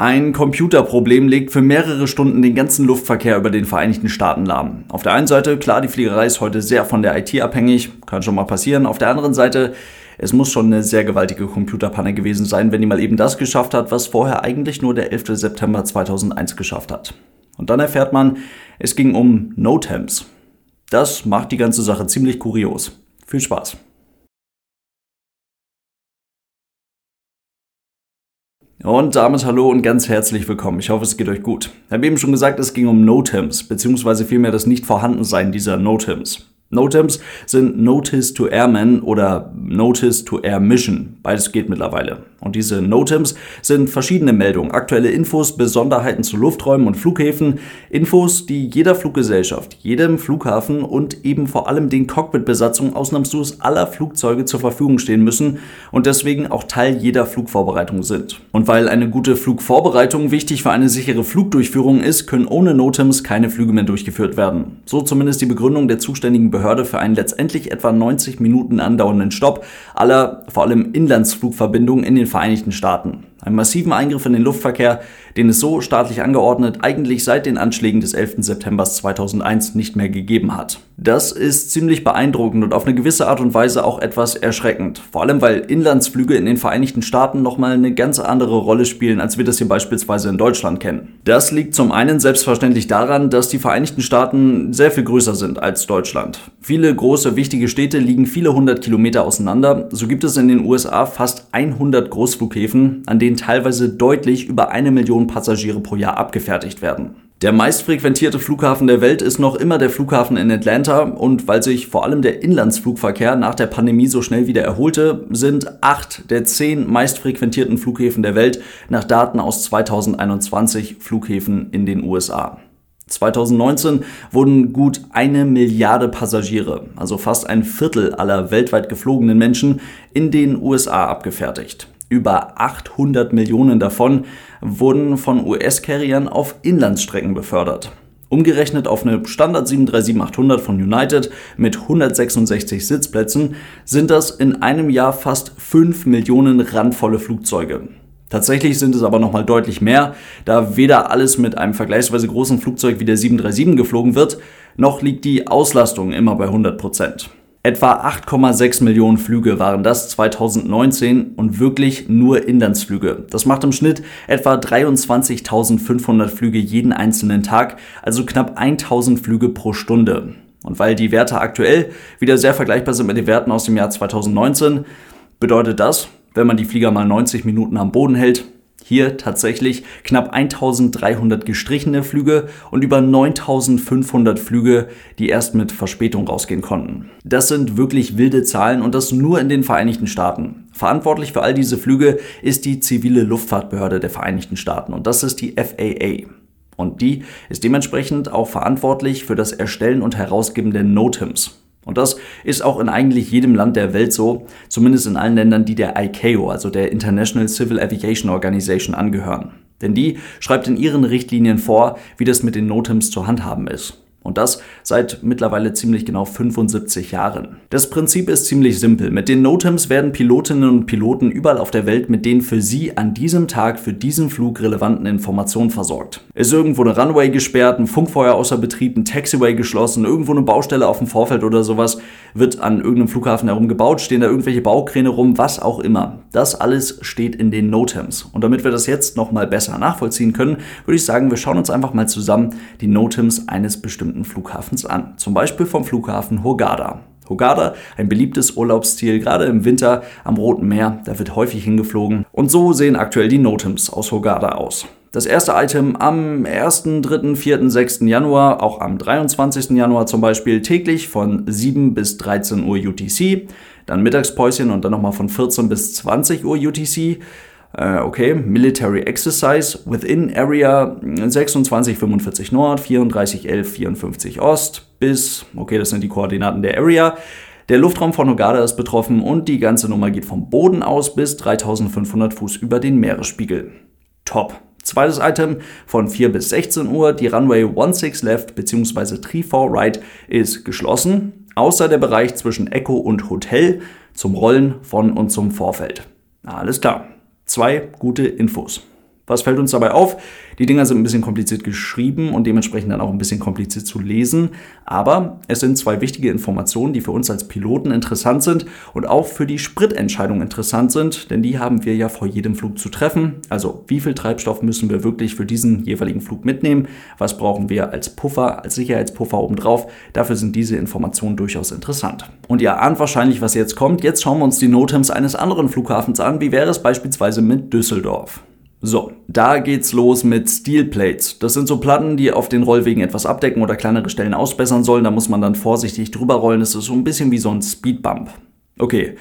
Ein Computerproblem legt für mehrere Stunden den ganzen Luftverkehr über den Vereinigten Staaten lahm. Auf der einen Seite, klar, die Fliegerei ist heute sehr von der IT abhängig, kann schon mal passieren. Auf der anderen Seite, es muss schon eine sehr gewaltige Computerpanne gewesen sein, wenn die mal eben das geschafft hat, was vorher eigentlich nur der 11. September 2001 geschafft hat. Und dann erfährt man, es ging um NoTems. Das macht die ganze Sache ziemlich kurios. Viel Spaß! Und damit hallo und ganz herzlich willkommen. Ich hoffe, es geht euch gut. Ich habe eben schon gesagt, es ging um NOTAMs, beziehungsweise vielmehr das Nicht-Vorhandensein dieser NOTAMs. NOTAMs sind Notice to Airmen oder Notice to Air Mission. Beides geht mittlerweile. Und diese NOTAMs sind verschiedene Meldungen, aktuelle Infos, Besonderheiten zu Lufträumen und Flughäfen, Infos, die jeder Fluggesellschaft, jedem Flughafen und eben vor allem den Cockpitbesatzungen ausnahmslos aller Flugzeuge zur Verfügung stehen müssen und deswegen auch Teil jeder Flugvorbereitung sind. Und weil eine gute Flugvorbereitung wichtig für eine sichere Flugdurchführung ist, können ohne NOTAMs keine Flüge mehr durchgeführt werden. So zumindest die Begründung der zuständigen Behörde für einen letztendlich etwa 90 Minuten andauernden Stopp aller vor allem Inlandsflugverbindungen in den Vereinigten Staaten. Einen massiven Eingriff in den Luftverkehr, den es so staatlich angeordnet eigentlich seit den Anschlägen des 11. September 2001 nicht mehr gegeben hat. Das ist ziemlich beeindruckend und auf eine gewisse Art und Weise auch etwas erschreckend. Vor allem, weil Inlandsflüge in den Vereinigten Staaten nochmal eine ganz andere Rolle spielen, als wir das hier beispielsweise in Deutschland kennen. Das liegt zum einen selbstverständlich daran, dass die Vereinigten Staaten sehr viel größer sind als Deutschland. Viele große, wichtige Städte liegen viele hundert Kilometer auseinander. So gibt es in den USA fast 100 Großflughäfen, an denen denen teilweise deutlich über eine Million Passagiere pro Jahr abgefertigt werden. Der meistfrequentierte Flughafen der Welt ist noch immer der Flughafen in Atlanta und weil sich vor allem der Inlandsflugverkehr nach der Pandemie so schnell wieder erholte, sind acht der zehn meistfrequentierten Flughäfen der Welt nach Daten aus 2021 Flughäfen in den USA. 2019 wurden gut eine Milliarde Passagiere, also fast ein Viertel aller weltweit geflogenen Menschen, in den USA abgefertigt. Über 800 Millionen davon wurden von US-Carriern auf Inlandsstrecken befördert. Umgerechnet auf eine Standard 737-800 von United mit 166 Sitzplätzen sind das in einem Jahr fast 5 Millionen randvolle Flugzeuge. Tatsächlich sind es aber nochmal deutlich mehr, da weder alles mit einem vergleichsweise großen Flugzeug wie der 737 geflogen wird, noch liegt die Auslastung immer bei 100 Prozent. Etwa 8,6 Millionen Flüge waren das 2019 und wirklich nur Inlandsflüge. Das macht im Schnitt etwa 23.500 Flüge jeden einzelnen Tag, also knapp 1000 Flüge pro Stunde. Und weil die Werte aktuell wieder sehr vergleichbar sind mit den Werten aus dem Jahr 2019, bedeutet das, wenn man die Flieger mal 90 Minuten am Boden hält, hier tatsächlich knapp 1300 gestrichene Flüge und über 9500 Flüge, die erst mit Verspätung rausgehen konnten. Das sind wirklich wilde Zahlen und das nur in den Vereinigten Staaten. Verantwortlich für all diese Flüge ist die zivile Luftfahrtbehörde der Vereinigten Staaten und das ist die FAA. Und die ist dementsprechend auch verantwortlich für das Erstellen und Herausgeben der NOTAMs. Und das ist auch in eigentlich jedem Land der Welt so, zumindest in allen Ländern, die der ICAO, also der International Civil Aviation Organization, angehören. Denn die schreibt in ihren Richtlinien vor, wie das mit den NOTAMs zu handhaben ist. Und das seit mittlerweile ziemlich genau 75 Jahren. Das Prinzip ist ziemlich simpel. Mit den NOTAMs werden Pilotinnen und Piloten überall auf der Welt mit den für sie an diesem Tag für diesen Flug relevanten Informationen versorgt. Ist irgendwo eine Runway gesperrt, ein Funkfeuer außer Betrieb, ein Taxiway geschlossen, irgendwo eine Baustelle auf dem Vorfeld oder sowas, wird an irgendeinem Flughafen herumgebaut, stehen da irgendwelche Baukräne rum, was auch immer. Das alles steht in den NOTAMs. Und damit wir das jetzt nochmal besser nachvollziehen können, würde ich sagen, wir schauen uns einfach mal zusammen die NOTAMs eines bestimmten bestimmten Flughafens an. Zum Beispiel vom Flughafen Hogada. Hogada, ein beliebtes Urlaubsziel, gerade im Winter am Roten Meer, da wird häufig hingeflogen. Und so sehen aktuell die Notems aus Hogada aus. Das erste Item am 1., 3., 4., 6. Januar, auch am 23. Januar zum Beispiel, täglich von 7 bis 13 Uhr UTC, dann Mittagspäuschen und dann nochmal von 14 bis 20 Uhr UTC. Äh, okay, Military Exercise within Area 2645 Nord, 3411 54 Ost bis, okay, das sind die Koordinaten der Area. Der Luftraum von Nogada ist betroffen und die ganze Nummer geht vom Boden aus bis 3500 Fuß über den Meeresspiegel. Top. Zweites Item von 4 bis 16 Uhr. Die Runway 16 Left bzw. 34 Right ist geschlossen, außer der Bereich zwischen Echo und Hotel zum Rollen von und zum Vorfeld. Alles klar. Zwei gute Infos. Was fällt uns dabei auf? Die Dinger sind ein bisschen kompliziert geschrieben und dementsprechend dann auch ein bisschen kompliziert zu lesen. Aber es sind zwei wichtige Informationen, die für uns als Piloten interessant sind und auch für die Spritentscheidung interessant sind, denn die haben wir ja vor jedem Flug zu treffen. Also wie viel Treibstoff müssen wir wirklich für diesen jeweiligen Flug mitnehmen? Was brauchen wir als Puffer, als Sicherheitspuffer obendrauf? Dafür sind diese Informationen durchaus interessant. Und ihr ahnt wahrscheinlich, was jetzt kommt. Jetzt schauen wir uns die NOTAMs eines anderen Flughafens an. Wie wäre es beispielsweise mit Düsseldorf? So, da geht's los mit Steel Plates. Das sind so Platten, die auf den Rollwegen etwas abdecken oder kleinere Stellen ausbessern sollen. Da muss man dann vorsichtig drüber rollen. Das ist so ein bisschen wie so ein Speedbump. Okay,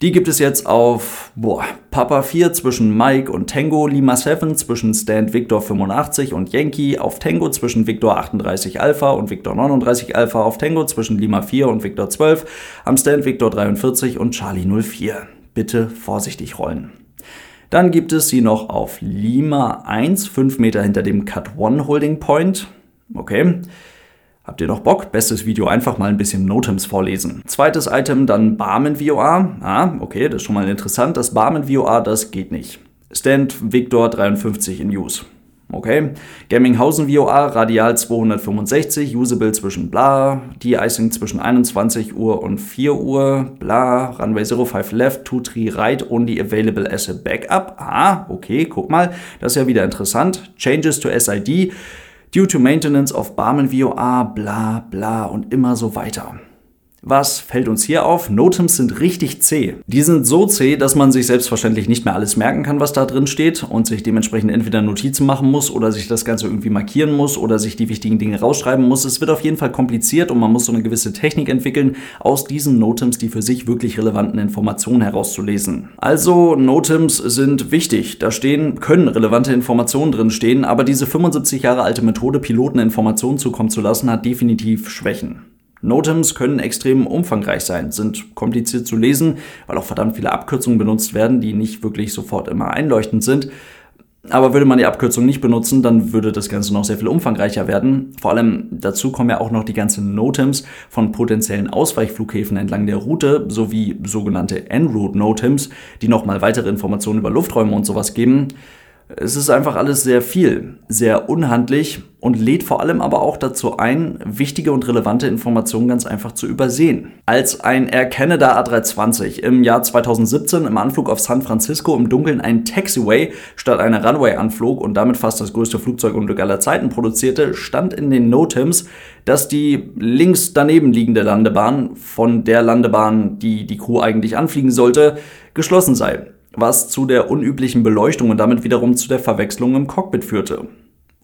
die gibt es jetzt auf boah, Papa 4 zwischen Mike und Tango, Lima 7 zwischen Stand Victor 85 und Yankee, auf Tango zwischen Victor 38 Alpha und Victor 39 Alpha, auf Tango zwischen Lima 4 und Victor 12, am Stand Victor 43 und Charlie 04. Bitte vorsichtig rollen. Dann gibt es sie noch auf Lima 1, 5 Meter hinter dem Cut 1 Holding Point. Okay. Habt ihr noch Bock? Bestes Video einfach mal ein bisschen Notems vorlesen. Zweites Item dann Barmen VOA. Ah, okay, das ist schon mal interessant. Das Barmen VOA, das geht nicht. Stand Victor 53 in Use. Okay. Gaminghausen VOA, Radial 265, Usable zwischen bla, De-Icing zwischen 21 Uhr und 4 Uhr, bla, Runway 05 left, 23 right, only available as a backup. Ah, okay, guck mal, das ist ja wieder interessant. Changes to SID, due to maintenance of Barmen VOA, bla, bla und immer so weiter. Was fällt uns hier auf? Notems sind richtig zäh. Die sind so zäh, dass man sich selbstverständlich nicht mehr alles merken kann, was da drin steht und sich dementsprechend entweder Notizen machen muss oder sich das Ganze irgendwie markieren muss oder sich die wichtigen Dinge rausschreiben muss. Es wird auf jeden Fall kompliziert und man muss so eine gewisse Technik entwickeln, aus diesen Notems die für sich wirklich relevanten Informationen herauszulesen. Also Notems sind wichtig. Da stehen, können relevante Informationen drin stehen, aber diese 75 Jahre alte Methode, Piloten Informationen zukommen zu lassen, hat definitiv Schwächen. Notems können extrem umfangreich sein, sind kompliziert zu lesen, weil auch verdammt viele Abkürzungen benutzt werden, die nicht wirklich sofort immer einleuchtend sind. Aber würde man die Abkürzung nicht benutzen, dann würde das Ganze noch sehr viel umfangreicher werden. Vor allem dazu kommen ja auch noch die ganzen Notems von potenziellen Ausweichflughäfen entlang der Route sowie sogenannte En-Route Notems, die nochmal weitere Informationen über Lufträume und sowas geben. Es ist einfach alles sehr viel, sehr unhandlich und lädt vor allem aber auch dazu ein, wichtige und relevante Informationen ganz einfach zu übersehen. Als ein Air Canada A320 im Jahr 2017 im Anflug auf San Francisco im Dunkeln ein Taxiway statt einer Runway anflog und damit fast das größte Flugzeugunglück aller Zeiten produzierte, stand in den Notims, dass die links daneben liegende Landebahn von der Landebahn, die die Crew eigentlich anfliegen sollte, geschlossen sei was zu der unüblichen Beleuchtung und damit wiederum zu der Verwechslung im Cockpit führte.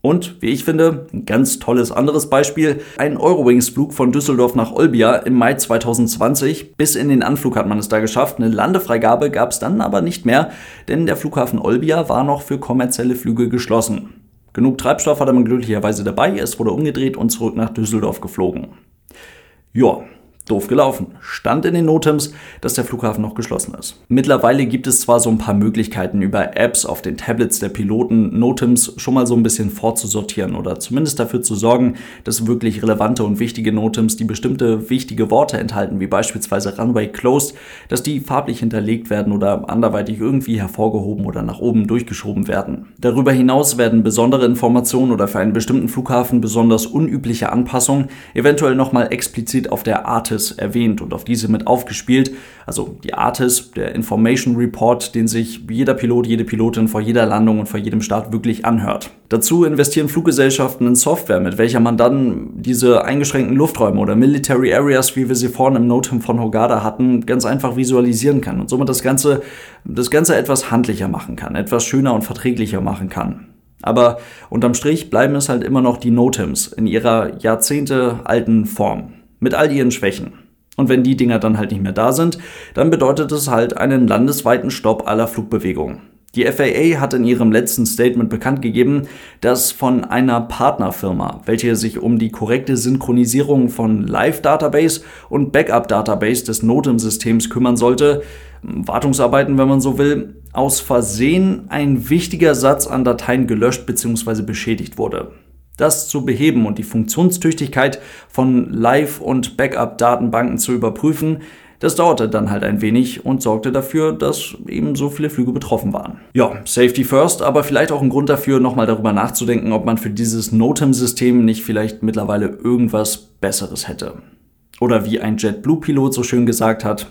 Und, wie ich finde, ein ganz tolles anderes Beispiel, ein Eurowings-Flug von Düsseldorf nach Olbia im Mai 2020. Bis in den Anflug hat man es da geschafft. Eine Landefreigabe gab es dann aber nicht mehr, denn der Flughafen Olbia war noch für kommerzielle Flüge geschlossen. Genug Treibstoff hatte man glücklicherweise dabei, es wurde umgedreht und zurück nach Düsseldorf geflogen. Ja, Doof gelaufen. Stand in den Notems, dass der Flughafen noch geschlossen ist. Mittlerweile gibt es zwar so ein paar Möglichkeiten über Apps auf den Tablets der Piloten Notems schon mal so ein bisschen vorzusortieren oder zumindest dafür zu sorgen, dass wirklich relevante und wichtige Notems, die bestimmte wichtige Worte enthalten, wie beispielsweise Runway Closed, dass die farblich hinterlegt werden oder anderweitig irgendwie hervorgehoben oder nach oben durchgeschoben werden. Darüber hinaus werden besondere Informationen oder für einen bestimmten Flughafen besonders unübliche Anpassungen eventuell nochmal explizit auf der Artis Artis erwähnt und auf diese mit aufgespielt. Also die Artis, der Information Report, den sich jeder Pilot, jede Pilotin vor jeder Landung und vor jedem Start wirklich anhört. Dazu investieren Fluggesellschaften in Software, mit welcher man dann diese eingeschränkten Lufträume oder Military Areas, wie wir sie vorhin im NOTAM von Hogada hatten, ganz einfach visualisieren kann und somit das Ganze, das Ganze etwas handlicher machen kann, etwas schöner und verträglicher machen kann. Aber unterm Strich bleiben es halt immer noch die NOTAMs in ihrer Jahrzehnte alten Form mit all ihren Schwächen. Und wenn die Dinger dann halt nicht mehr da sind, dann bedeutet es halt einen landesweiten Stopp aller Flugbewegungen. Die FAA hat in ihrem letzten Statement bekannt gegeben, dass von einer Partnerfirma, welche sich um die korrekte Synchronisierung von Live-Database und Backup-Database des NOTAM-Systems kümmern sollte, Wartungsarbeiten, wenn man so will, aus Versehen ein wichtiger Satz an Dateien gelöscht bzw. beschädigt wurde. Das zu beheben und die Funktionstüchtigkeit von Live- und Backup-Datenbanken zu überprüfen, Das dauerte dann halt ein wenig und sorgte dafür, dass eben so viele Flüge betroffen waren. Ja, Safety First, aber vielleicht auch ein Grund dafür, nochmal darüber nachzudenken, ob man für dieses NOTAM-System nicht vielleicht mittlerweile irgendwas Besseres hätte. Oder wie ein JetBlue-Pilot so schön gesagt hat,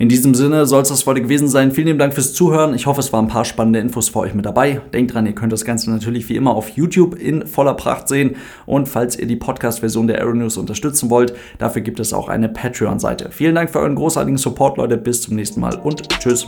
in diesem Sinne soll es das heute gewesen sein. Vielen lieben Dank fürs Zuhören. Ich hoffe, es waren ein paar spannende Infos für euch mit dabei. Denkt dran, ihr könnt das Ganze natürlich wie immer auf YouTube in voller Pracht sehen. Und falls ihr die Podcast-Version der Aeronews unterstützen wollt, dafür gibt es auch eine Patreon-Seite. Vielen Dank für euren großartigen Support, Leute. Bis zum nächsten Mal und tschüss.